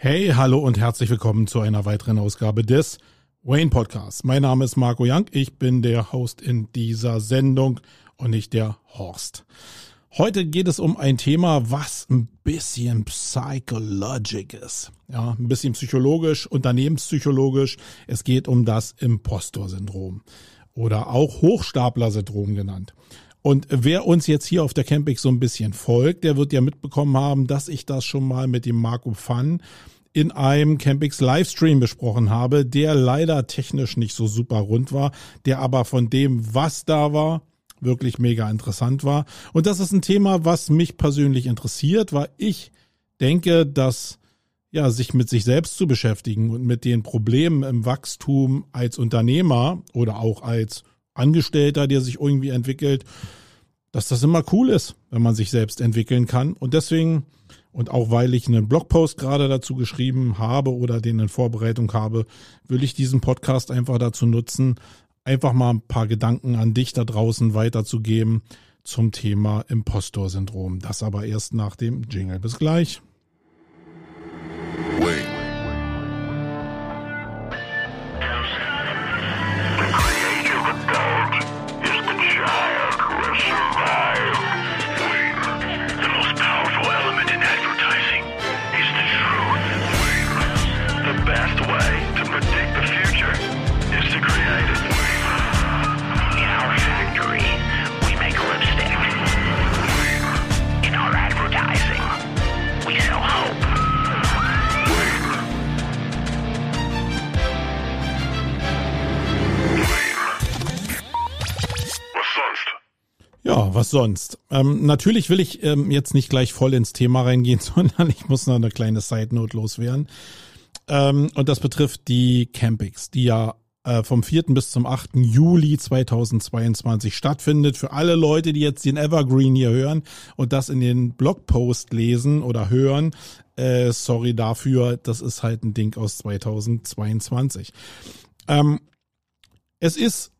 Hey, hallo und herzlich willkommen zu einer weiteren Ausgabe des Wayne Podcasts. Mein Name ist Marco Young, ich bin der Host in dieser Sendung und nicht der Horst. Heute geht es um ein Thema, was ein bisschen psychologic ist. Ja, ein bisschen psychologisch, unternehmenspsychologisch. Es geht um das Impostor-Syndrom oder auch Hochstapler-Syndrom genannt. Und wer uns jetzt hier auf der Campix so ein bisschen folgt, der wird ja mitbekommen haben, dass ich das schon mal mit dem Marco Fun in einem Campix Livestream besprochen habe, der leider technisch nicht so super rund war, der aber von dem, was da war, wirklich mega interessant war. Und das ist ein Thema, was mich persönlich interessiert, weil ich denke, dass ja, sich mit sich selbst zu beschäftigen und mit den Problemen im Wachstum als Unternehmer oder auch als Angestellter, der sich irgendwie entwickelt, dass das immer cool ist, wenn man sich selbst entwickeln kann. Und deswegen, und auch weil ich einen Blogpost gerade dazu geschrieben habe oder den in Vorbereitung habe, will ich diesen Podcast einfach dazu nutzen, einfach mal ein paar Gedanken an dich da draußen weiterzugeben zum Thema Impostor-Syndrom. Das aber erst nach dem Jingle. Bis gleich. Was sonst? Ähm, natürlich will ich ähm, jetzt nicht gleich voll ins Thema reingehen, sondern ich muss noch eine kleine Side-Note loswerden. Ähm, und das betrifft die Campings, die ja äh, vom 4. bis zum 8. Juli 2022 stattfindet. Für alle Leute, die jetzt den Evergreen hier hören und das in den Blogpost lesen oder hören, äh, sorry dafür, das ist halt ein Ding aus 2022. Ähm, es ist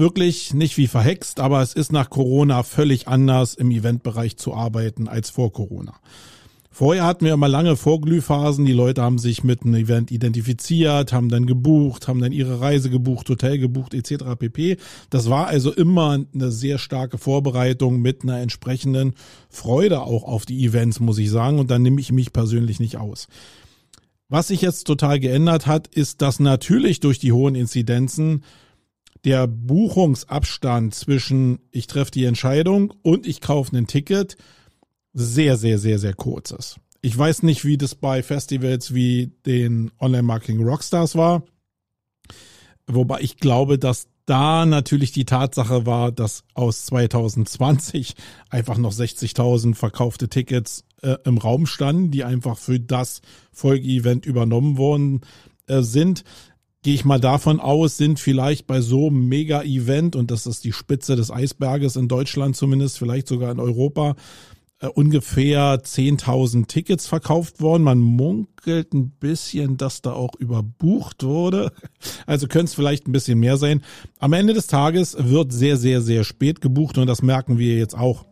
wirklich nicht wie verhext, aber es ist nach Corona völlig anders im Eventbereich zu arbeiten als vor Corona. Vorher hatten wir immer lange Vorglühphasen. Die Leute haben sich mit einem Event identifiziert, haben dann gebucht, haben dann ihre Reise gebucht, Hotel gebucht etc. pp. Das war also immer eine sehr starke Vorbereitung mit einer entsprechenden Freude auch auf die Events, muss ich sagen. Und dann nehme ich mich persönlich nicht aus. Was sich jetzt total geändert hat, ist, dass natürlich durch die hohen Inzidenzen der Buchungsabstand zwischen ich treffe die Entscheidung und ich kaufe ein Ticket sehr, sehr, sehr, sehr kurz ist. Ich weiß nicht, wie das bei Festivals wie den Online-Marketing Rockstars war. Wobei ich glaube, dass da natürlich die Tatsache war, dass aus 2020 einfach noch 60.000 verkaufte Tickets äh, im Raum standen, die einfach für das Folgeevent übernommen worden äh, sind gehe ich mal davon aus, sind vielleicht bei so einem Mega-Event, und das ist die Spitze des Eisberges in Deutschland zumindest, vielleicht sogar in Europa, äh, ungefähr 10.000 Tickets verkauft worden. Man munkelt ein bisschen, dass da auch überbucht wurde. Also könnte es vielleicht ein bisschen mehr sein. Am Ende des Tages wird sehr, sehr, sehr spät gebucht und das merken wir jetzt auch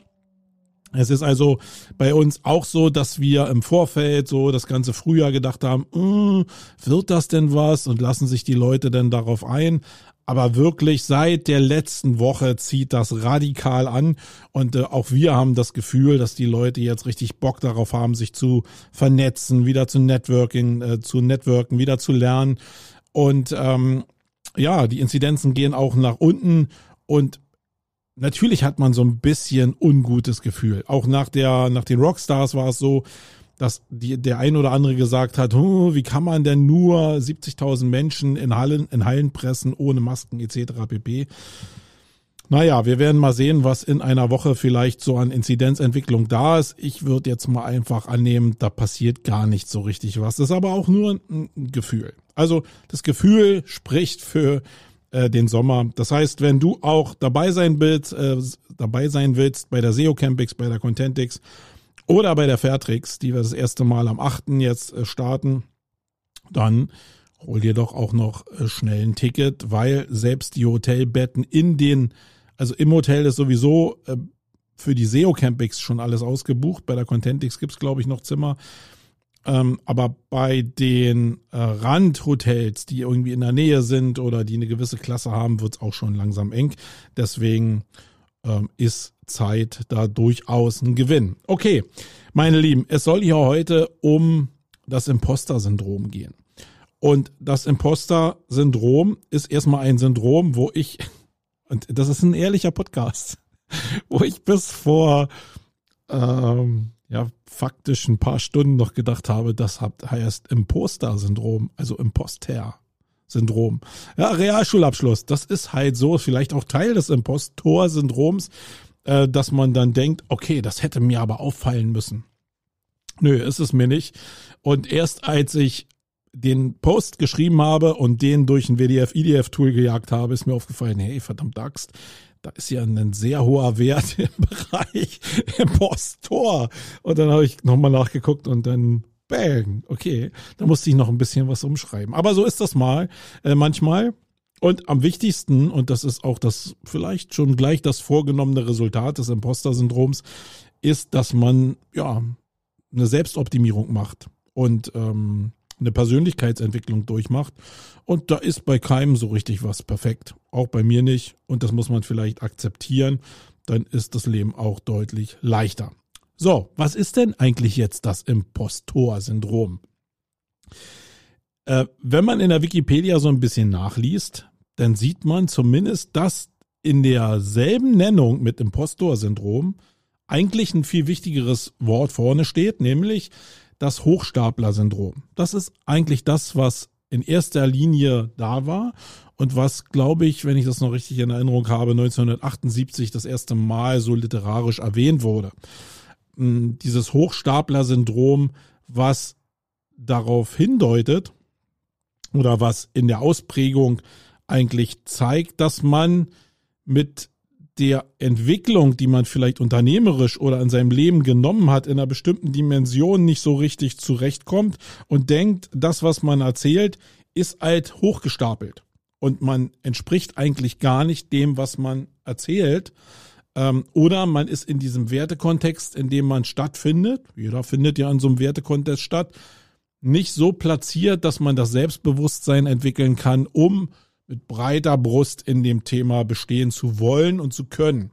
es ist also bei uns auch so, dass wir im Vorfeld so das ganze Frühjahr gedacht haben, mm, wird das denn was? Und lassen sich die Leute denn darauf ein? Aber wirklich seit der letzten Woche zieht das radikal an. Und äh, auch wir haben das Gefühl, dass die Leute jetzt richtig Bock darauf haben, sich zu vernetzen, wieder zu Networking, äh, zu Networken, wieder zu lernen. Und ähm, ja, die Inzidenzen gehen auch nach unten. Und natürlich hat man so ein bisschen ungutes Gefühl. Auch nach der, nach den Rockstars war es so, dass die, der ein oder andere gesagt hat, hm, wie kann man denn nur 70.000 Menschen in Hallen, in Hallen pressen ohne Masken etc. pp. Naja, wir werden mal sehen, was in einer Woche vielleicht so an Inzidenzentwicklung da ist. Ich würde jetzt mal einfach annehmen, da passiert gar nicht so richtig was. Das ist aber auch nur ein Gefühl. Also das Gefühl spricht für äh, den Sommer. Das heißt, wenn du auch dabei sein willst, äh, dabei sein willst bei der SEO Campix, bei der Contentix oder bei der Fairtrix, die wir das erste Mal am 8. jetzt äh, starten, dann hol dir doch auch noch äh, schnell ein Ticket, weil selbst die Hotelbetten in den, also im Hotel ist sowieso äh, für die SEO Campix schon alles ausgebucht. Bei der Contentix gibt's glaube ich, noch Zimmer. Ähm, aber bei den äh, Randhotels, die irgendwie in der Nähe sind oder die eine gewisse Klasse haben, wird es auch schon langsam eng. Deswegen ähm, ist Zeit da durchaus ein Gewinn. Okay, meine Lieben, es soll hier heute um das Imposter-Syndrom gehen. Und das Imposter-Syndrom ist erstmal ein Syndrom, wo ich, und das ist ein ehrlicher Podcast, wo ich bis vor ähm, ja faktisch ein paar Stunden noch gedacht habe, das heißt Imposter-Syndrom, also Imposter-Syndrom. Ja, Realschulabschluss, das ist halt so, vielleicht auch Teil des Impostor-Syndroms, äh, dass man dann denkt, okay, das hätte mir aber auffallen müssen. Nö, ist es mir nicht. Und erst als ich den Post geschrieben habe und den durch ein WDF-IDF-Tool gejagt habe, ist mir aufgefallen, hey, verdammt Axt, da ist ja ein sehr hoher Wert im Bereich Impostor. Und dann habe ich nochmal nachgeguckt und dann bang, okay, da musste ich noch ein bisschen was umschreiben. Aber so ist das mal äh, manchmal. Und am wichtigsten, und das ist auch das vielleicht schon gleich das vorgenommene Resultat des Imposter-Syndroms, ist, dass man ja eine Selbstoptimierung macht und ähm, eine Persönlichkeitsentwicklung durchmacht. Und da ist bei keinem so richtig was perfekt. Auch bei mir nicht. Und das muss man vielleicht akzeptieren. Dann ist das Leben auch deutlich leichter. So, was ist denn eigentlich jetzt das Impostor-Syndrom? Äh, wenn man in der Wikipedia so ein bisschen nachliest, dann sieht man zumindest, dass in derselben Nennung mit Impostor-Syndrom eigentlich ein viel wichtigeres Wort vorne steht, nämlich das Hochstapler-Syndrom. Das ist eigentlich das, was in erster Linie da war und was, glaube ich, wenn ich das noch richtig in Erinnerung habe, 1978 das erste Mal so literarisch erwähnt wurde. Hm, dieses Hochstapler-Syndrom, was darauf hindeutet oder was in der Ausprägung eigentlich zeigt, dass man mit der Entwicklung, die man vielleicht unternehmerisch oder in seinem Leben genommen hat, in einer bestimmten Dimension nicht so richtig zurechtkommt und denkt, das, was man erzählt, ist halt hochgestapelt. Und man entspricht eigentlich gar nicht dem, was man erzählt. Ähm, oder man ist in diesem Wertekontext, in dem man stattfindet, jeder findet ja in so einem Wertekontext statt, nicht so platziert, dass man das Selbstbewusstsein entwickeln kann, um mit breiter Brust in dem Thema bestehen zu wollen und zu können.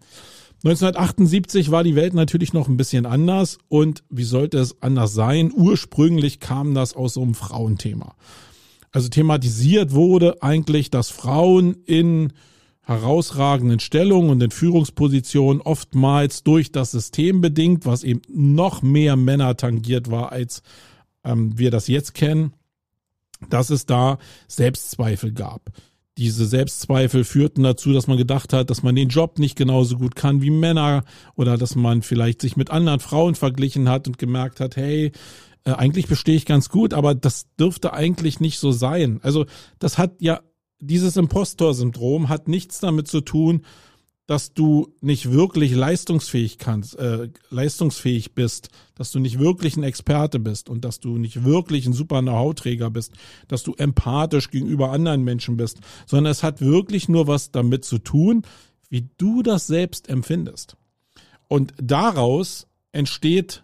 1978 war die Welt natürlich noch ein bisschen anders und wie sollte es anders sein? Ursprünglich kam das aus so einem Frauenthema. Also thematisiert wurde eigentlich, dass Frauen in herausragenden Stellungen und in Führungspositionen oftmals durch das System bedingt, was eben noch mehr Männer tangiert war, als ähm, wir das jetzt kennen, dass es da Selbstzweifel gab diese Selbstzweifel führten dazu, dass man gedacht hat, dass man den Job nicht genauso gut kann wie Männer oder dass man vielleicht sich mit anderen Frauen verglichen hat und gemerkt hat, hey, äh, eigentlich bestehe ich ganz gut, aber das dürfte eigentlich nicht so sein. Also das hat ja, dieses Impostor-Syndrom hat nichts damit zu tun, dass du nicht wirklich leistungsfähig kannst, äh, leistungsfähig bist, dass du nicht wirklich ein Experte bist und dass du nicht wirklich ein super Know-how-Träger bist, dass du empathisch gegenüber anderen Menschen bist, sondern es hat wirklich nur was damit zu tun, wie du das selbst empfindest. Und daraus entsteht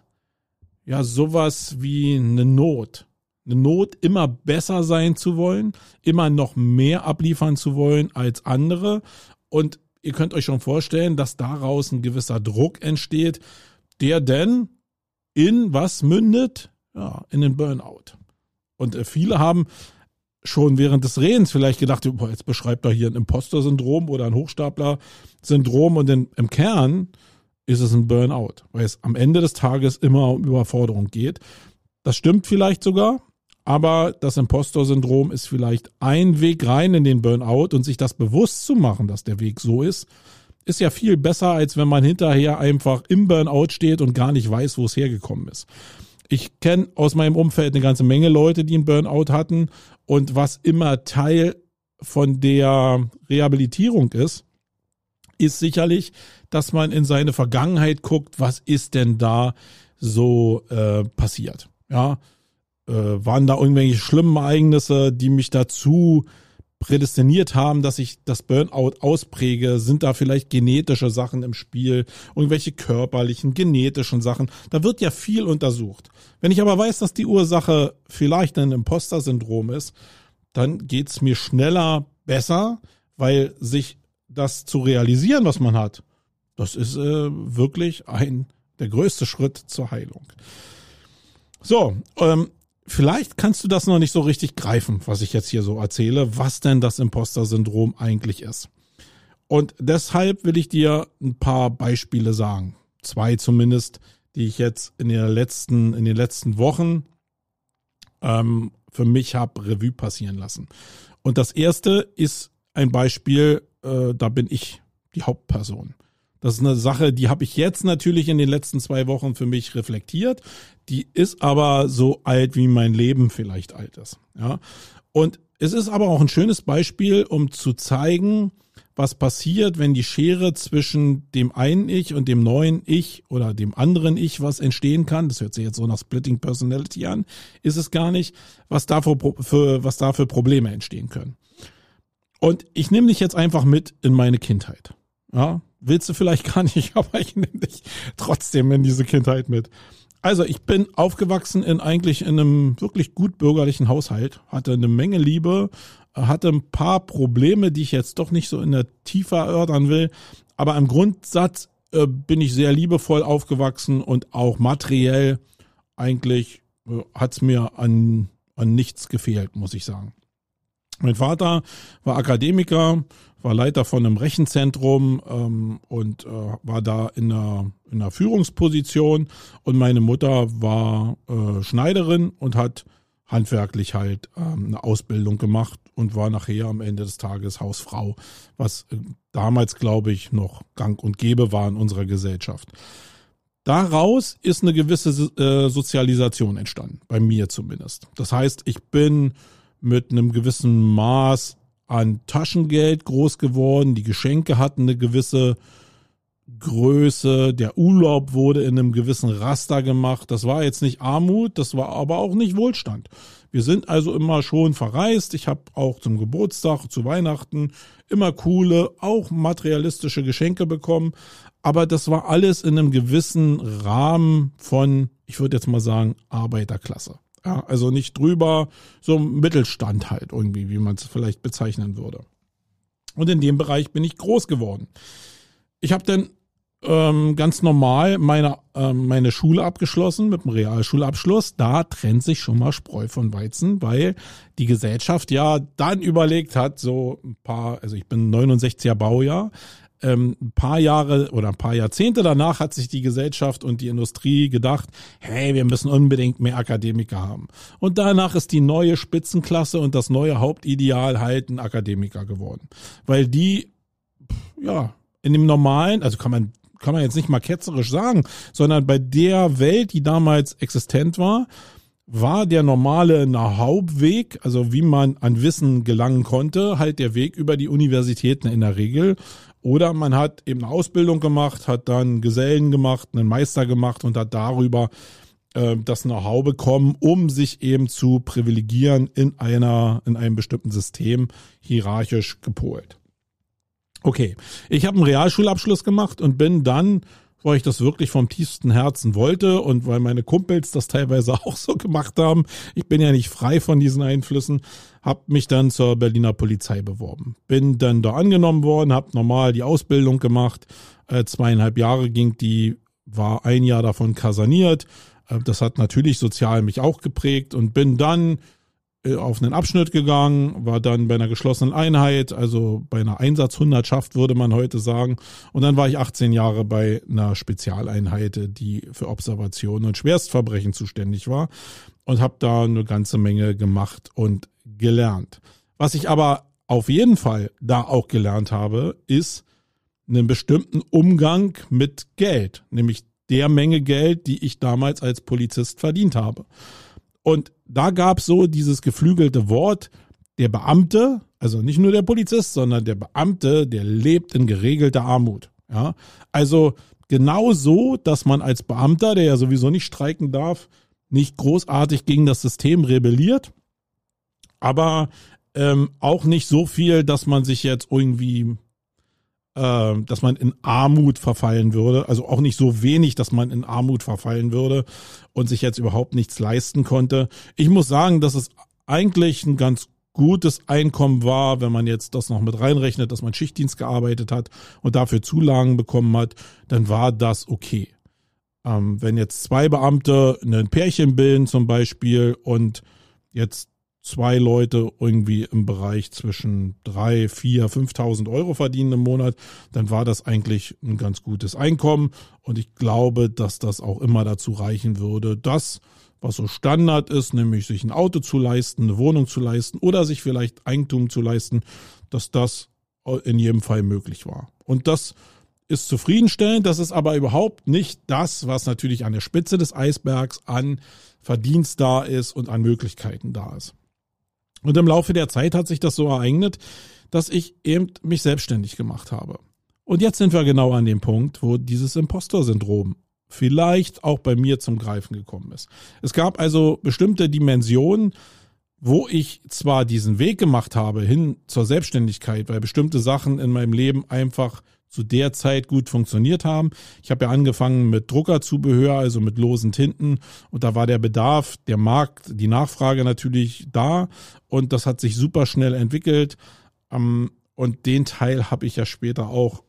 ja sowas wie eine Not. Eine Not, immer besser sein zu wollen, immer noch mehr abliefern zu wollen als andere und ihr könnt euch schon vorstellen, dass daraus ein gewisser Druck entsteht, der denn in was mündet? Ja, in den Burnout. Und äh, viele haben schon während des Redens vielleicht gedacht, boah, jetzt beschreibt er hier ein Imposter-Syndrom oder ein Hochstapler-Syndrom und in, im Kern ist es ein Burnout, weil es am Ende des Tages immer um Überforderung geht. Das stimmt vielleicht sogar, aber das Impostor-Syndrom ist vielleicht ein Weg rein in den Burnout und sich das bewusst zu machen, dass der Weg so ist, ist ja viel besser, als wenn man hinterher einfach im Burnout steht und gar nicht weiß, wo es hergekommen ist. Ich kenne aus meinem Umfeld eine ganze Menge Leute, die einen Burnout hatten und was immer Teil von der Rehabilitierung ist, ist sicherlich, dass man in seine Vergangenheit guckt, was ist denn da so äh, passiert. Ja, äh, waren da irgendwelche schlimmen Ereignisse, die mich dazu prädestiniert haben, dass ich das Burnout auspräge? Sind da vielleicht genetische Sachen im Spiel? Irgendwelche körperlichen, genetischen Sachen? Da wird ja viel untersucht. Wenn ich aber weiß, dass die Ursache vielleicht ein Imposter-Syndrom ist, dann geht's mir schneller besser, weil sich das zu realisieren, was man hat, das ist äh, wirklich ein der größte Schritt zur Heilung. So, ähm, vielleicht kannst du das noch nicht so richtig greifen, was ich jetzt hier so erzähle, was denn das Imposter-Syndrom eigentlich ist. Und deshalb will ich dir ein paar Beispiele sagen. Zwei zumindest, die ich jetzt in, der letzten, in den letzten Wochen ähm, für mich habe Revue passieren lassen. Und das erste ist ein Beispiel, äh, da bin ich die Hauptperson. Das ist eine Sache, die habe ich jetzt natürlich in den letzten zwei Wochen für mich reflektiert. Die ist aber so alt, wie mein Leben vielleicht alt ist. Ja. Und es ist aber auch ein schönes Beispiel, um zu zeigen, was passiert, wenn die Schere zwischen dem einen Ich und dem neuen Ich oder dem anderen Ich, was entstehen kann, das hört sich jetzt so nach Splitting Personality an, ist es gar nicht, was da für, für was da für Probleme entstehen können. Und ich nehme dich jetzt einfach mit in meine Kindheit. Ja, willst du vielleicht gar nicht, aber ich nehme dich trotzdem in diese Kindheit mit. Also ich bin aufgewachsen in eigentlich in einem wirklich gut bürgerlichen Haushalt, hatte eine Menge Liebe, hatte ein paar Probleme, die ich jetzt doch nicht so in der Tiefe erörtern will, aber im Grundsatz äh, bin ich sehr liebevoll aufgewachsen und auch materiell eigentlich äh, hat es mir an, an nichts gefehlt, muss ich sagen. Mein Vater war Akademiker, war Leiter von einem Rechenzentrum ähm, und äh, war da in einer, in einer Führungsposition und meine Mutter war äh, Schneiderin und hat handwerklich halt ähm, eine Ausbildung gemacht und war nachher am Ende des Tages Hausfrau, was äh, damals, glaube ich, noch gang und gäbe war in unserer Gesellschaft. Daraus ist eine gewisse äh, Sozialisation entstanden, bei mir zumindest. Das heißt, ich bin mit einem gewissen Maß an Taschengeld groß geworden. Die Geschenke hatten eine gewisse Größe. Der Urlaub wurde in einem gewissen Raster gemacht. Das war jetzt nicht Armut, das war aber auch nicht Wohlstand. Wir sind also immer schon verreist. Ich habe auch zum Geburtstag, zu Weihnachten immer coole, auch materialistische Geschenke bekommen. Aber das war alles in einem gewissen Rahmen von, ich würde jetzt mal sagen, Arbeiterklasse. Ja, also nicht drüber, so Mittelstand halt irgendwie, wie man es vielleicht bezeichnen würde. Und in dem Bereich bin ich groß geworden. Ich habe dann ähm, ganz normal meine, ähm, meine Schule abgeschlossen mit einem Realschulabschluss. Da trennt sich schon mal Spreu von Weizen, weil die Gesellschaft ja dann überlegt hat, so ein paar, also ich bin 69er Baujahr, ähm, ein paar Jahre oder ein paar Jahrzehnte danach hat sich die Gesellschaft und die Industrie gedacht, hey, wir müssen unbedingt mehr Akademiker haben. Und danach ist die neue Spitzenklasse und das neue Hauptideal halt ein Akademiker geworden. Weil die, ja, in dem normalen, also kann man kann man jetzt nicht mal ketzerisch sagen, sondern bei der Welt, die damals existent war, war der normale Hauptweg, also wie man an Wissen gelangen konnte, halt der Weg über die Universitäten in der Regel. Oder man hat eben eine Ausbildung gemacht, hat dann Gesellen gemacht, einen Meister gemacht und hat darüber äh, das Know-how bekommen, um sich eben zu privilegieren in einer, in einem bestimmten System hierarchisch gepolt. Okay, ich habe einen Realschulabschluss gemacht und bin dann, weil ich das wirklich vom tiefsten Herzen wollte und weil meine Kumpels das teilweise auch so gemacht haben, ich bin ja nicht frei von diesen Einflüssen, habe mich dann zur Berliner Polizei beworben. Bin dann da angenommen worden, habe normal die Ausbildung gemacht, äh, zweieinhalb Jahre ging die, war ein Jahr davon kasaniert. Äh, das hat natürlich sozial mich auch geprägt und bin dann äh, auf einen Abschnitt gegangen, war dann bei einer geschlossenen Einheit, also bei einer Einsatzhundertschaft würde man heute sagen. Und dann war ich 18 Jahre bei einer Spezialeinheit, die für Observation und Schwerstverbrechen zuständig war und habe da eine ganze Menge gemacht und gelernt. Was ich aber auf jeden Fall da auch gelernt habe, ist einen bestimmten Umgang mit Geld, nämlich der Menge Geld, die ich damals als Polizist verdient habe. Und da gab es so dieses geflügelte Wort, der Beamte, also nicht nur der Polizist, sondern der Beamte, der lebt in geregelter Armut. Ja, also genau so, dass man als Beamter, der ja sowieso nicht streiken darf, nicht großartig gegen das System rebelliert, aber ähm, auch nicht so viel, dass man sich jetzt irgendwie, äh, dass man in Armut verfallen würde. Also auch nicht so wenig, dass man in Armut verfallen würde und sich jetzt überhaupt nichts leisten konnte. Ich muss sagen, dass es eigentlich ein ganz gutes Einkommen war, wenn man jetzt das noch mit reinrechnet, dass man Schichtdienst gearbeitet hat und dafür Zulagen bekommen hat, dann war das okay. Ähm, wenn jetzt zwei Beamte ein Pärchen bilden zum Beispiel und jetzt zwei Leute irgendwie im Bereich zwischen drei, vier, 5.000 Euro verdienen im Monat, dann war das eigentlich ein ganz gutes Einkommen. Und ich glaube, dass das auch immer dazu reichen würde, das, was so Standard ist, nämlich sich ein Auto zu leisten, eine Wohnung zu leisten oder sich vielleicht Eigentum zu leisten, dass das in jedem Fall möglich war. Und das ist zufriedenstellend. Das ist aber überhaupt nicht das, was natürlich an der Spitze des Eisbergs an Verdienst da ist und an Möglichkeiten da ist. Und im Laufe der Zeit hat sich das so ereignet, dass ich eben mich selbstständig gemacht habe. Und jetzt sind wir genau an dem Punkt, wo dieses Impostor-Syndrom vielleicht auch bei mir zum Greifen gekommen ist. Es gab also bestimmte Dimensionen, wo ich zwar diesen Weg gemacht habe hin zur Selbstständigkeit, weil bestimmte Sachen in meinem Leben einfach zu der Zeit gut funktioniert haben. Ich habe ja angefangen mit Druckerzubehör, also mit losen Tinten und da war der Bedarf, der Markt, die Nachfrage natürlich da und das hat sich super schnell entwickelt ähm, und den Teil habe ich ja später auch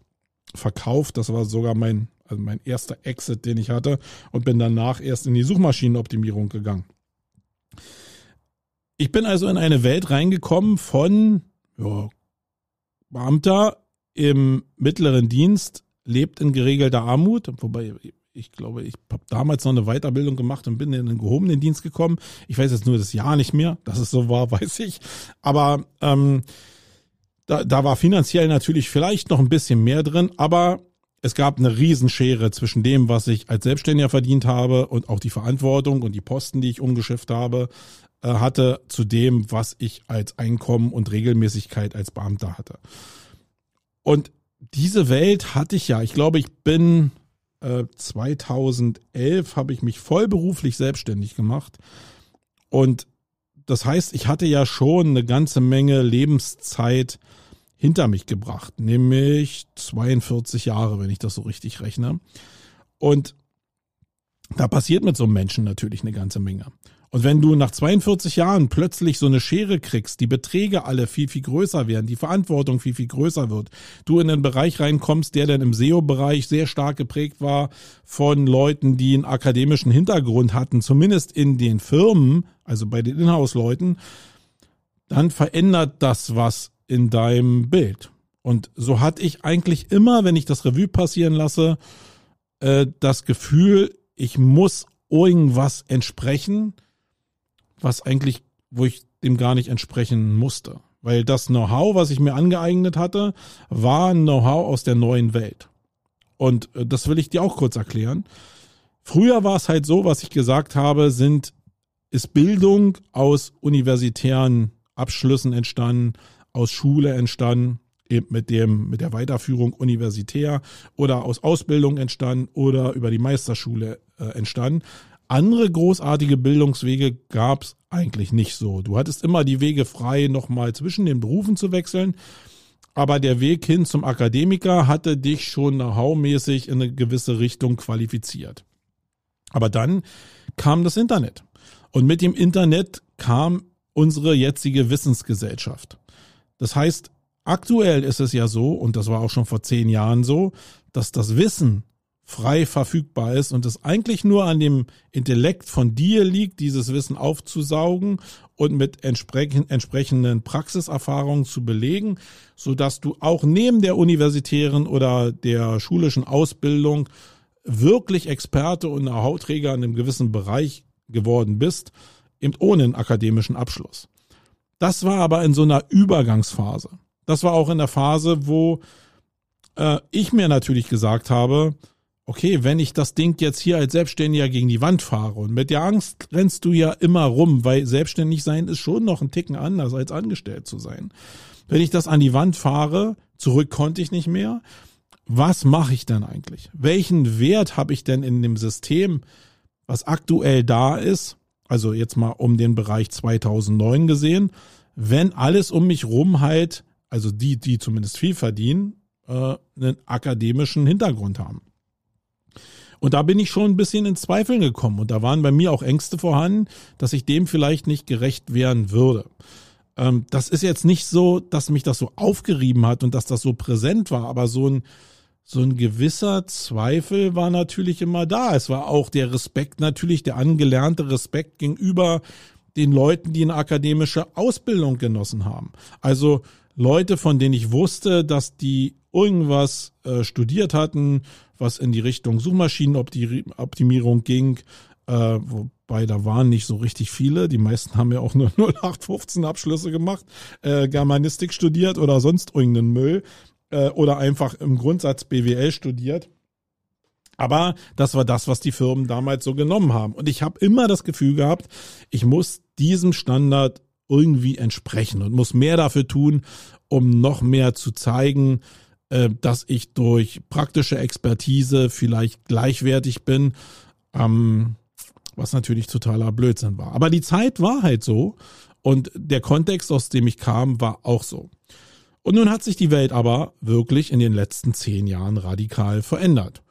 verkauft. Das war sogar mein also mein erster Exit, den ich hatte und bin danach erst in die Suchmaschinenoptimierung gegangen. Ich bin also in eine Welt reingekommen von ja, Beamter im mittleren Dienst lebt in geregelter Armut, wobei ich glaube, ich habe damals noch eine Weiterbildung gemacht und bin in den gehobenen Dienst gekommen. Ich weiß jetzt nur das Jahr nicht mehr, dass es so war, weiß ich. Aber ähm, da, da war finanziell natürlich vielleicht noch ein bisschen mehr drin, aber es gab eine Riesenschere zwischen dem, was ich als Selbstständiger verdient habe und auch die Verantwortung und die Posten, die ich umgeschifft habe, äh, hatte, zu dem, was ich als Einkommen und Regelmäßigkeit als Beamter hatte. Und diese Welt hatte ich ja. Ich glaube, ich bin äh, 2011 habe ich mich vollberuflich selbstständig gemacht. Und das heißt, ich hatte ja schon eine ganze Menge Lebenszeit hinter mich gebracht, nämlich 42 Jahre, wenn ich das so richtig rechne. Und da passiert mit so einem Menschen natürlich eine ganze Menge. Und wenn du nach 42 Jahren plötzlich so eine Schere kriegst, die Beträge alle viel, viel größer werden, die Verantwortung viel, viel größer wird, du in einen Bereich reinkommst, der dann im SEO-Bereich sehr stark geprägt war von Leuten, die einen akademischen Hintergrund hatten, zumindest in den Firmen, also bei den Inhouse-Leuten, dann verändert das was in deinem Bild. Und so hatte ich eigentlich immer, wenn ich das Revue passieren lasse, äh, das Gefühl, ich muss irgendwas entsprechen, was eigentlich, wo ich dem gar nicht entsprechen musste. Weil das Know-how, was ich mir angeeignet hatte, war ein Know-how aus der neuen Welt. Und äh, das will ich dir auch kurz erklären. Früher war es halt so, was ich gesagt habe, sind, ist Bildung aus universitären Abschlüssen entstanden, aus Schule entstanden, eben mit dem, mit der Weiterführung universitär oder aus Ausbildung entstanden oder über die Meisterschule äh, entstanden. Andere großartige Bildungswege gab es eigentlich nicht so. Du hattest immer die Wege frei, nochmal zwischen den Berufen zu wechseln. Aber der Weg hin zum Akademiker hatte dich schon know-how-mäßig in eine gewisse Richtung qualifiziert. Aber dann kam das Internet. Und mit dem Internet kam unsere jetzige Wissensgesellschaft. Das heißt, aktuell ist es ja so, und das war auch schon vor zehn Jahren so, dass das Wissen frei verfügbar ist und es eigentlich nur an dem Intellekt von dir liegt, dieses Wissen aufzusaugen und mit entsprechenden Praxiserfahrungen zu belegen, so dass du auch neben der universitären oder der schulischen Ausbildung wirklich Experte und Know-how-Träger in einem gewissen Bereich geworden bist, eben ohne einen akademischen Abschluss. Das war aber in so einer Übergangsphase. Das war auch in der Phase, wo äh, ich mir natürlich gesagt habe, okay, wenn ich das Ding jetzt hier als Selbstständiger gegen die Wand fahre und mit der Angst rennst du ja immer rum, weil selbstständig sein ist schon noch ein Ticken anders als angestellt zu sein. Wenn ich das an die Wand fahre, zurück konnte ich nicht mehr. Was mache ich denn eigentlich? Welchen Wert habe ich denn in dem System, was aktuell da ist, also jetzt mal um den Bereich 2009 gesehen, wenn alles um mich rum halt, also die, die zumindest viel verdienen, äh, einen akademischen Hintergrund haben. Und da bin ich schon ein bisschen in Zweifeln gekommen. Und da waren bei mir auch Ängste vorhanden, dass ich dem vielleicht nicht gerecht werden würde. Ähm, das ist jetzt nicht so, dass mich das so aufgerieben hat und dass das so präsent war, aber so ein, so ein gewisser Zweifel war natürlich immer da. Es war auch der Respekt natürlich, der angelernte Respekt gegenüber den Leuten, die eine akademische Ausbildung genossen haben. Also Leute, von denen ich wusste, dass die irgendwas äh, studiert hatten, was in die Richtung Suchmaschinenoptimierung ging, äh, wobei da waren nicht so richtig viele. Die meisten haben ja auch nur 0815 Abschlüsse gemacht, äh, Germanistik studiert oder sonst irgendeinen Müll äh, oder einfach im Grundsatz BWL studiert. Aber das war das, was die Firmen damals so genommen haben. Und ich habe immer das Gefühl gehabt, ich muss diesem Standard irgendwie entsprechen und muss mehr dafür tun, um noch mehr zu zeigen, äh, dass ich durch praktische Expertise vielleicht gleichwertig bin, was natürlich totaler Blödsinn war. Aber die Zeit war halt so und der Kontext, aus dem ich kam, war auch so. Und nun hat sich die Welt aber wirklich in den letzten zehn Jahren radikal verändert.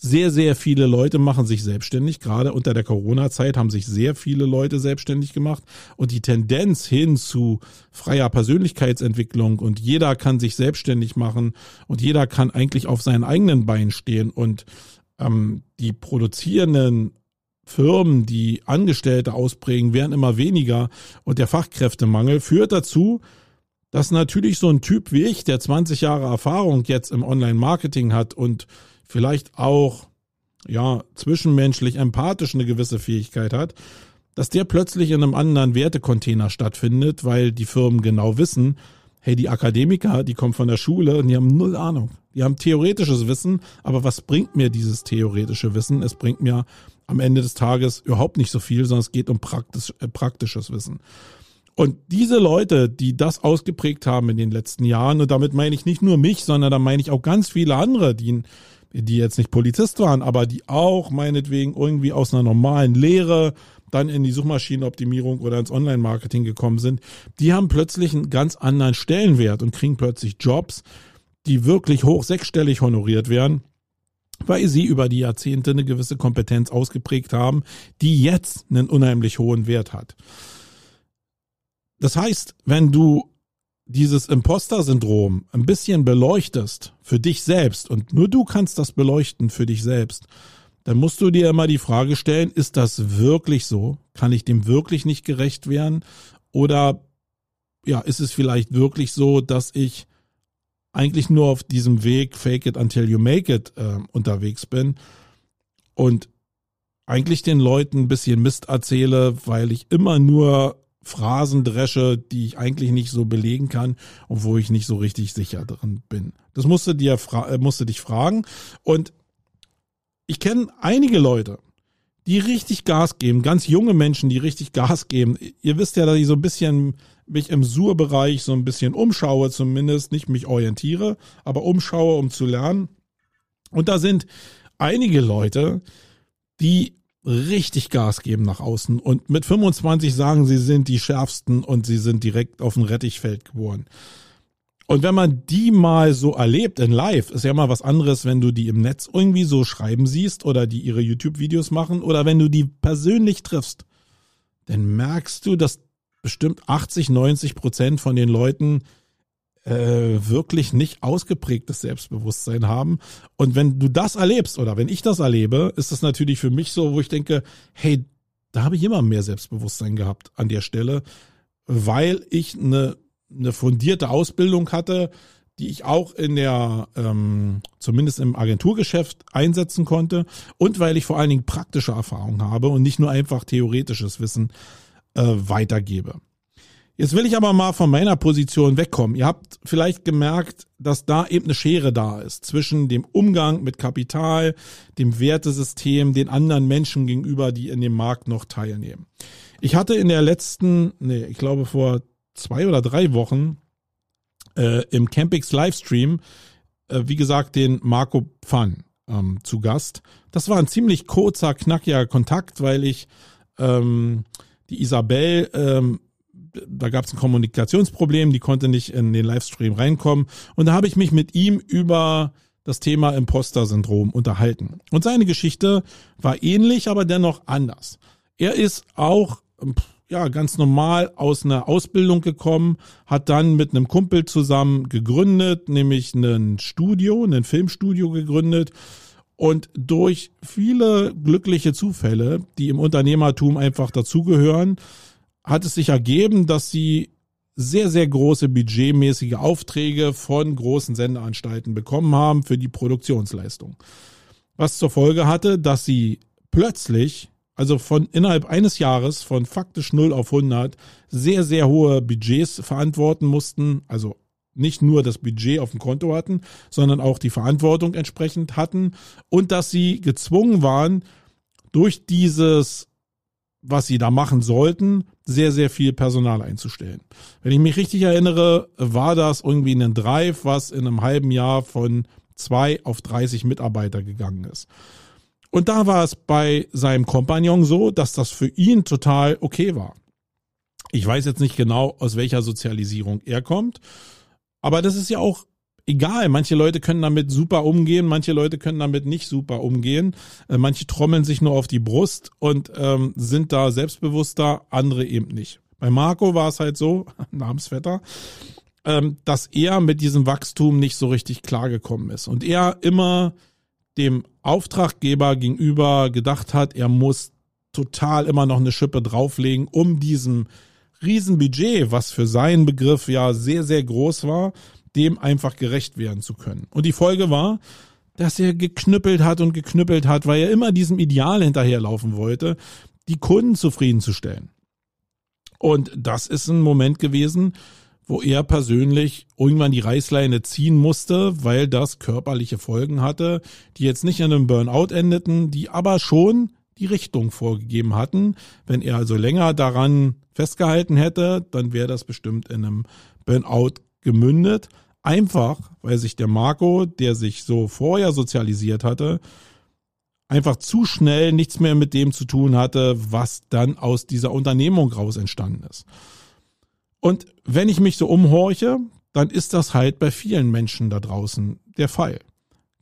Sehr, sehr viele Leute machen sich selbstständig. Gerade unter der Corona-Zeit haben sich sehr viele Leute selbstständig gemacht. Und die Tendenz hin zu freier Persönlichkeitsentwicklung und jeder kann sich selbstständig machen und jeder kann eigentlich auf seinen eigenen Beinen stehen und ähm, die produzierenden Firmen, die Angestellte ausbringen, werden immer weniger und der Fachkräftemangel führt dazu, dass natürlich so ein Typ wie ich, der 20 Jahre Erfahrung jetzt im Online-Marketing hat und vielleicht auch, ja, zwischenmenschlich empathisch eine gewisse Fähigkeit hat, dass der plötzlich in einem anderen Wertecontainer stattfindet, weil die Firmen genau wissen, hey, die Akademiker, die kommen von der Schule und die haben null Ahnung. Die haben theoretisches Wissen, aber was bringt mir dieses theoretische Wissen? Es bringt mir am Ende des Tages überhaupt nicht so viel, sondern es geht um praktisch, äh, praktisches Wissen. Und diese Leute, die das ausgeprägt haben in den letzten Jahren, und damit meine ich nicht nur mich, sondern da meine ich auch ganz viele andere, die, die jetzt nicht Polizist waren, aber die auch meinetwegen irgendwie aus einer normalen Lehre dann in die Suchmaschinenoptimierung oder ins Online-Marketing gekommen sind, die haben plötzlich einen ganz anderen Stellenwert und kriegen plötzlich Jobs, die wirklich hoch sechsstellig honoriert werden, weil sie über die Jahrzehnte eine gewisse Kompetenz ausgeprägt haben, die jetzt einen unheimlich hohen Wert hat. Das heißt, wenn du dieses Imposter-Syndrom ein bisschen beleuchtest für dich selbst und nur du kannst das beleuchten für dich selbst, dann musst du dir immer die Frage stellen, ist das wirklich so? Kann ich dem wirklich nicht gerecht werden? Oder ja, ist es vielleicht wirklich so, dass ich eigentlich nur auf diesem Weg Fake it until you make it äh, unterwegs bin und eigentlich den Leuten ein bisschen Mist erzähle, weil ich immer nur Phrasen dresche, die ich eigentlich nicht so belegen kann und wo ich nicht so richtig sicher drin bin. Das musste dir äh, musste dich fragen und ich kenne einige Leute, die richtig Gas geben, ganz junge Menschen, die richtig Gas geben. Ihr wisst ja, dass ich so ein bisschen mich im Sur-Bereich so ein bisschen umschaue, zumindest nicht mich orientiere, aber umschaue, um zu lernen. Und da sind einige Leute, die richtig Gas geben nach außen und mit 25 sagen, sie sind die schärfsten und sie sind direkt auf dem Rettichfeld geboren. Und wenn man die mal so erlebt in live, ist ja mal was anderes, wenn du die im Netz irgendwie so schreiben siehst oder die ihre YouTube-Videos machen oder wenn du die persönlich triffst, dann merkst du, dass bestimmt 80, 90 Prozent von den Leuten äh, wirklich nicht ausgeprägtes Selbstbewusstsein haben. Und wenn du das erlebst oder wenn ich das erlebe, ist das natürlich für mich so, wo ich denke, hey, da habe ich immer mehr Selbstbewusstsein gehabt an der Stelle, weil ich eine, eine fundierte Ausbildung hatte, die ich auch in der, ähm, zumindest im Agenturgeschäft einsetzen konnte und weil ich vor allen Dingen praktische Erfahrung habe und nicht nur einfach theoretisches Wissen äh, weitergebe. Jetzt will ich aber mal von meiner Position wegkommen. Ihr habt vielleicht gemerkt, dass da eben eine Schere da ist zwischen dem Umgang mit Kapital, dem Wertesystem, den anderen Menschen gegenüber, die in dem Markt noch teilnehmen. Ich hatte in der letzten, nee, ich glaube vor zwei oder drei Wochen äh, im Campix Livestream, äh, wie gesagt, den Marco Pfann ähm, zu Gast. Das war ein ziemlich kurzer, knackiger Kontakt, weil ich ähm, die Isabel, ähm, da gab es ein Kommunikationsproblem, die konnte nicht in den Livestream reinkommen. Und da habe ich mich mit ihm über das Thema Imposter-Syndrom unterhalten. Und seine Geschichte war ähnlich, aber dennoch anders. Er ist auch ja ganz normal aus einer Ausbildung gekommen, hat dann mit einem Kumpel zusammen gegründet, nämlich ein Studio, ein Filmstudio gegründet. Und durch viele glückliche Zufälle, die im Unternehmertum einfach dazugehören, hat es sich ergeben, dass sie sehr, sehr große budgetmäßige Aufträge von großen Sendeanstalten bekommen haben für die Produktionsleistung. Was zur Folge hatte, dass sie plötzlich, also von innerhalb eines Jahres von faktisch 0 auf 100, sehr, sehr hohe Budgets verantworten mussten, also nicht nur das Budget auf dem Konto hatten, sondern auch die Verantwortung entsprechend hatten und dass sie gezwungen waren, durch dieses was sie da machen sollten, sehr, sehr viel Personal einzustellen. Wenn ich mich richtig erinnere, war das irgendwie ein Drive, was in einem halben Jahr von zwei auf 30 Mitarbeiter gegangen ist. Und da war es bei seinem Kompagnon so, dass das für ihn total okay war. Ich weiß jetzt nicht genau, aus welcher Sozialisierung er kommt, aber das ist ja auch egal. Manche Leute können damit super umgehen, manche Leute können damit nicht super umgehen. Äh, manche trommeln sich nur auf die Brust und ähm, sind da selbstbewusster, andere eben nicht. Bei Marco war es halt so, Namensvetter, ähm, dass er mit diesem Wachstum nicht so richtig klargekommen ist und er immer dem Auftraggeber gegenüber gedacht hat, er muss total immer noch eine Schippe drauflegen, um diesem Riesenbudget, was für seinen Begriff ja sehr, sehr groß war, dem einfach gerecht werden zu können. Und die Folge war, dass er geknüppelt hat und geknüppelt hat, weil er immer diesem Ideal hinterherlaufen wollte, die Kunden zufriedenzustellen. Und das ist ein Moment gewesen, wo er persönlich irgendwann die Reißleine ziehen musste, weil das körperliche Folgen hatte, die jetzt nicht in einem Burnout endeten, die aber schon die Richtung vorgegeben hatten. Wenn er also länger daran festgehalten hätte, dann wäre das bestimmt in einem Burnout gemündet. Einfach, weil sich der Marco, der sich so vorher sozialisiert hatte, einfach zu schnell nichts mehr mit dem zu tun hatte, was dann aus dieser Unternehmung raus entstanden ist. Und wenn ich mich so umhorche, dann ist das halt bei vielen Menschen da draußen der Fall.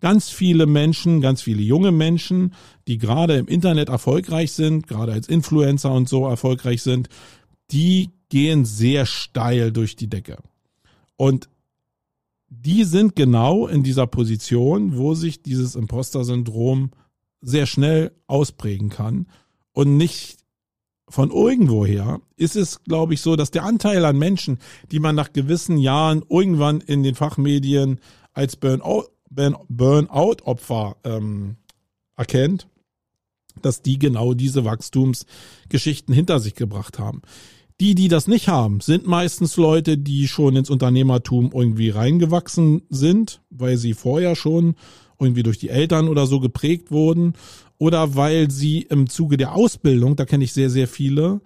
Ganz viele Menschen, ganz viele junge Menschen, die gerade im Internet erfolgreich sind, gerade als Influencer und so erfolgreich sind, die gehen sehr steil durch die Decke. Und die sind genau in dieser Position, wo sich dieses Imposter-Syndrom sehr schnell ausprägen kann und nicht von irgendwoher ist es, glaube ich, so, dass der Anteil an Menschen, die man nach gewissen Jahren irgendwann in den Fachmedien als Burnout-Opfer ähm, erkennt, dass die genau diese Wachstumsgeschichten hinter sich gebracht haben. Die, die das nicht haben, sind meistens Leute, die schon ins Unternehmertum irgendwie reingewachsen sind, weil sie vorher schon irgendwie durch die Eltern oder so geprägt wurden oder weil sie im Zuge der Ausbildung, da kenne ich sehr, sehr viele,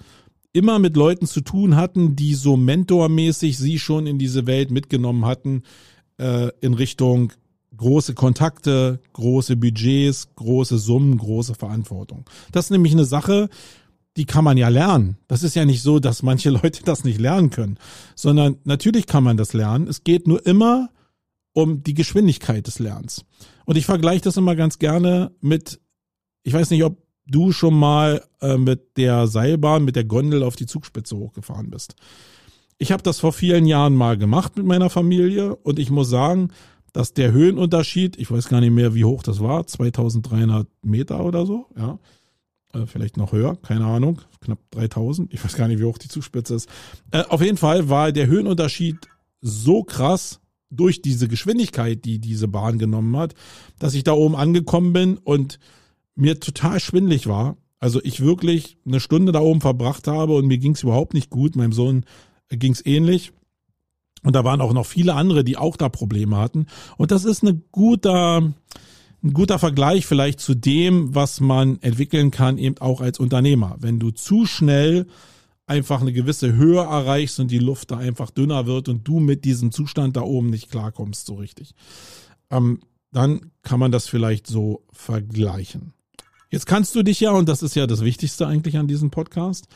immer mit Leuten zu tun hatten, die so mentormäßig sie schon in diese Welt mitgenommen hatten, äh, in Richtung große Kontakte, große Budgets, große Summen, große Verantwortung. Das ist nämlich eine Sache, die kann man ja lernen. Das ist ja nicht so, dass manche Leute das nicht lernen können, sondern natürlich kann man das lernen. Es geht nur immer um die Geschwindigkeit des Lernens. Und ich vergleiche das immer ganz gerne mit, ich weiß nicht, ob du schon mal äh, mit der Seilbahn, mit der Gondel auf die Zugspitze hochgefahren bist. Ich habe das vor vielen Jahren mal gemacht mit meiner Familie und ich muss sagen, dass der Höhenunterschied, ich weiß gar nicht mehr, wie hoch das war, 2300 Meter oder so, ja, vielleicht noch höher, keine Ahnung, knapp 3000, ich weiß gar nicht, wie hoch die Zugspitze ist. Äh, auf jeden Fall war der Höhenunterschied so krass durch diese Geschwindigkeit, die diese Bahn genommen hat, dass ich da oben angekommen bin und mir total schwindlig war. Also ich wirklich eine Stunde da oben verbracht habe und mir ging es überhaupt nicht gut. Meinem Sohn ging es ähnlich. Und da waren auch noch viele andere, die auch da Probleme hatten. Und das ist eine guter, ein guter Vergleich vielleicht zu dem, was man entwickeln kann, eben auch als Unternehmer. Wenn du zu schnell einfach eine gewisse Höhe erreichst und die Luft da einfach dünner wird und du mit diesem Zustand da oben nicht klarkommst so richtig, ähm, dann kann man das vielleicht so vergleichen. Jetzt kannst du dich ja, und das ist ja das Wichtigste eigentlich an diesem Podcast,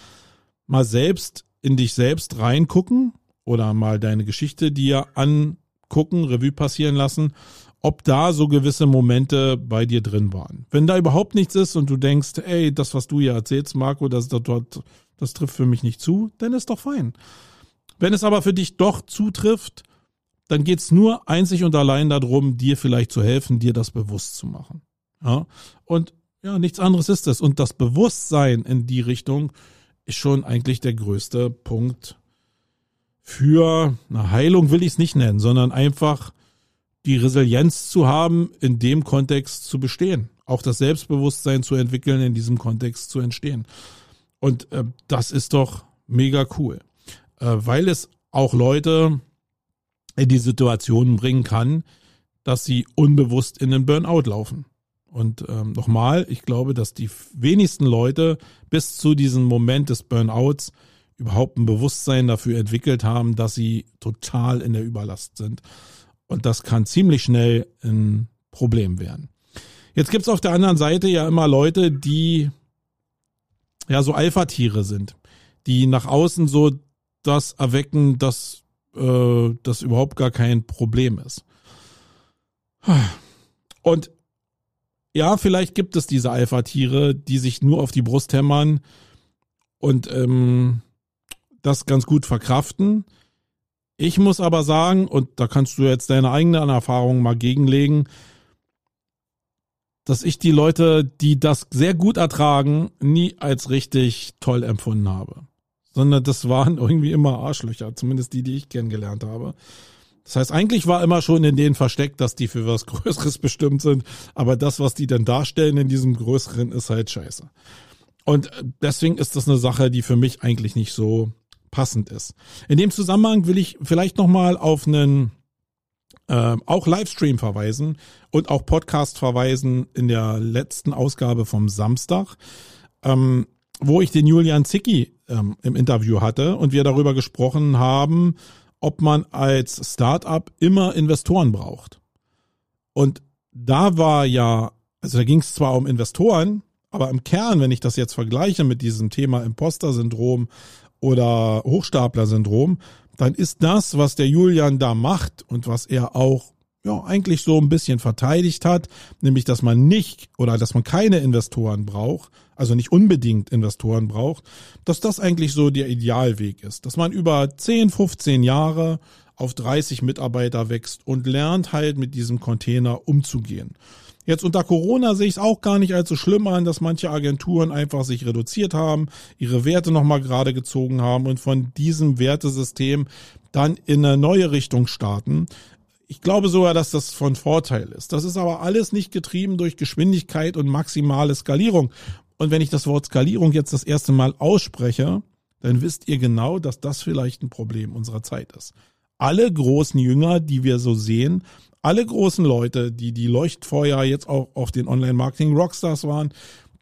mal selbst in dich selbst reingucken oder mal deine Geschichte dir angucken, Revue passieren lassen, ob da so gewisse Momente bei dir drin waren. Wenn da überhaupt nichts ist und du denkst, ey, das, was du hier erzählst, Marco, das, das, das trifft für mich nicht zu, dann ist doch fein. Wenn es aber für dich doch zutrifft, dann geht's nur einzig und allein darum, dir vielleicht zu helfen, dir das bewusst zu machen. Ja? Und ja, nichts anderes ist es. Und das Bewusstsein in die Richtung ist schon eigentlich der größte Punkt für eine Heilung will ich es nicht nennen, sondern einfach die Resilienz zu haben, in dem Kontext zu bestehen. Auch das Selbstbewusstsein zu entwickeln, in diesem Kontext zu entstehen. Und äh, das ist doch mega cool, äh, weil es auch Leute in die Situation bringen kann, dass sie unbewusst in den Burnout laufen. Und ähm, nochmal, ich glaube, dass die wenigsten Leute bis zu diesem Moment des Burnouts überhaupt ein Bewusstsein dafür entwickelt haben, dass sie total in der Überlast sind. Und das kann ziemlich schnell ein Problem werden. Jetzt gibt's auf der anderen Seite ja immer Leute, die ja so Alpha-Tiere sind, die nach außen so das erwecken, dass äh, das überhaupt gar kein Problem ist. Und ja, vielleicht gibt es diese Alpha-Tiere, die sich nur auf die Brust hämmern und ähm, das ganz gut verkraften. Ich muss aber sagen, und da kannst du jetzt deine eigenen Erfahrungen mal gegenlegen, dass ich die Leute, die das sehr gut ertragen, nie als richtig toll empfunden habe. Sondern das waren irgendwie immer Arschlöcher, zumindest die, die ich kennengelernt habe. Das heißt, eigentlich war immer schon in denen versteckt, dass die für was Größeres bestimmt sind, aber das, was die dann darstellen in diesem Größeren, ist halt scheiße. Und äh, deswegen ist das eine Sache, die für mich eigentlich nicht so passend ist. In dem Zusammenhang will ich vielleicht nochmal auf einen äh, auch Livestream verweisen und auch Podcast verweisen in der letzten Ausgabe vom Samstag, ähm, wo ich den Julian Zicki ähm, im Interview hatte und wir darüber gesprochen haben, ob man als Startup immer Investoren braucht. Und da war ja, also da ging es zwar um Investoren, aber im Kern, wenn ich das jetzt vergleiche mit diesem Thema Imposter-Syndrom oder Hochstapler-Syndrom, dann ist das, was der Julian da macht und was er auch ja, eigentlich so ein bisschen verteidigt hat, nämlich dass man nicht oder dass man keine Investoren braucht, also nicht unbedingt Investoren braucht, dass das eigentlich so der Idealweg ist, dass man über 10, 15 Jahre auf 30 Mitarbeiter wächst und lernt halt mit diesem Container umzugehen. Jetzt unter Corona sehe ich es auch gar nicht allzu schlimm an, dass manche Agenturen einfach sich reduziert haben, ihre Werte nochmal gerade gezogen haben und von diesem Wertesystem dann in eine neue Richtung starten. Ich glaube sogar, dass das von Vorteil ist. Das ist aber alles nicht getrieben durch Geschwindigkeit und maximale Skalierung. Und wenn ich das Wort Skalierung jetzt das erste Mal ausspreche, dann wisst ihr genau, dass das vielleicht ein Problem unserer Zeit ist. Alle großen Jünger, die wir so sehen, alle großen Leute, die die Leuchtfeuer jetzt auch auf den Online-Marketing-Rockstars waren,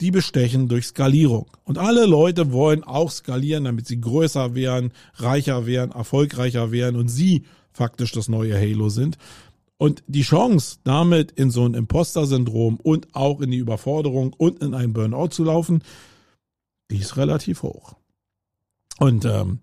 die bestechen durch Skalierung. Und alle Leute wollen auch skalieren, damit sie größer werden, reicher werden, erfolgreicher werden und sie faktisch das neue Halo sind. Und die Chance, damit in so ein Imposter-Syndrom und auch in die Überforderung und in einen Burnout zu laufen, die ist relativ hoch. Und ähm,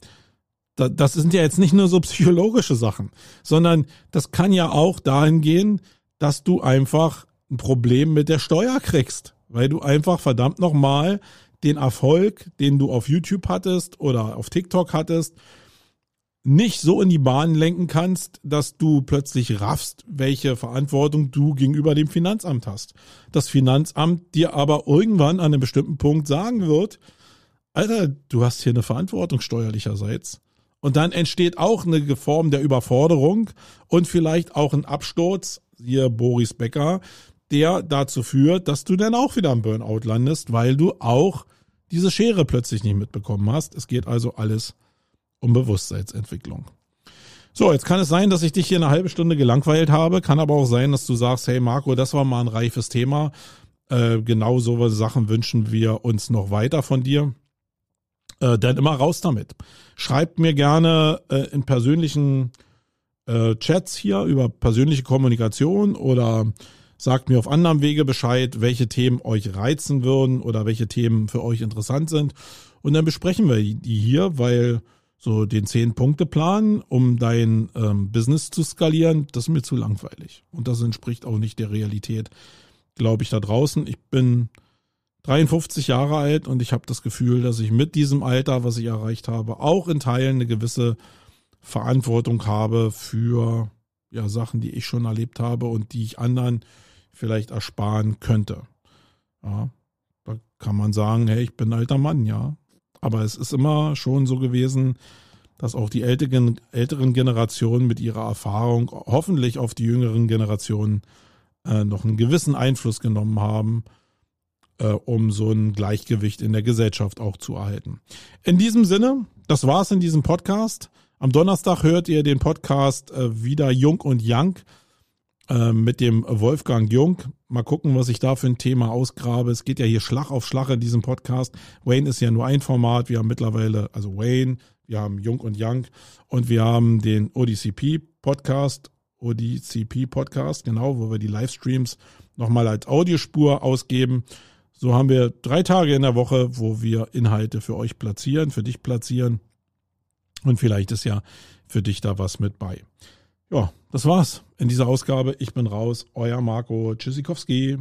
das sind ja jetzt nicht nur so psychologische Sachen, sondern das kann ja auch dahin gehen, dass du einfach ein Problem mit der Steuer kriegst, weil du einfach verdammt nochmal den Erfolg, den du auf YouTube hattest oder auf TikTok hattest, nicht so in die Bahn lenken kannst, dass du plötzlich raffst, welche Verantwortung du gegenüber dem Finanzamt hast. Das Finanzamt dir aber irgendwann an einem bestimmten Punkt sagen wird, Alter, du hast hier eine Verantwortung steuerlicherseits. Und dann entsteht auch eine Form der Überforderung und vielleicht auch ein Absturz, hier Boris Becker, der dazu führt, dass du dann auch wieder im Burnout landest, weil du auch diese Schere plötzlich nicht mitbekommen hast. Es geht also alles um Bewusstseinsentwicklung. So, jetzt kann es sein, dass ich dich hier eine halbe Stunde gelangweilt habe. Kann aber auch sein, dass du sagst, hey Marco, das war mal ein reifes Thema. Äh, genau so Sachen wünschen wir uns noch weiter von dir. Äh, dann immer raus damit. Schreibt mir gerne äh, in persönlichen äh, Chats hier über persönliche Kommunikation oder sagt mir auf anderem Wege Bescheid, welche Themen euch reizen würden oder welche Themen für euch interessant sind. Und dann besprechen wir die hier, weil so den Zehn-Punkte-Plan, um dein ähm, Business zu skalieren, das ist mir zu langweilig. Und das entspricht auch nicht der Realität, glaube ich, da draußen. Ich bin 53 Jahre alt und ich habe das Gefühl, dass ich mit diesem Alter, was ich erreicht habe, auch in Teilen eine gewisse Verantwortung habe für ja, Sachen, die ich schon erlebt habe und die ich anderen vielleicht ersparen könnte. Ja, da kann man sagen, hey, ich bin ein alter Mann, ja. Aber es ist immer schon so gewesen, dass auch die älteren, älteren Generationen mit ihrer Erfahrung hoffentlich auf die jüngeren Generationen äh, noch einen gewissen Einfluss genommen haben, um so ein Gleichgewicht in der Gesellschaft auch zu erhalten. In diesem Sinne, das war's in diesem Podcast. Am Donnerstag hört ihr den Podcast äh, wieder Jung und Young äh, mit dem Wolfgang Jung. Mal gucken, was ich da für ein Thema ausgrabe. Es geht ja hier Schlag auf Schlag in diesem Podcast. Wayne ist ja nur ein Format. Wir haben mittlerweile, also Wayne, wir haben Jung und Young und wir haben den ODCP Podcast, ODCP Podcast, genau, wo wir die Livestreams nochmal als Audiospur ausgeben. So haben wir drei Tage in der Woche, wo wir Inhalte für euch platzieren, für dich platzieren. Und vielleicht ist ja für dich da was mit bei. Ja, das war's in dieser Ausgabe. Ich bin raus. Euer Marco Tschüssikowski.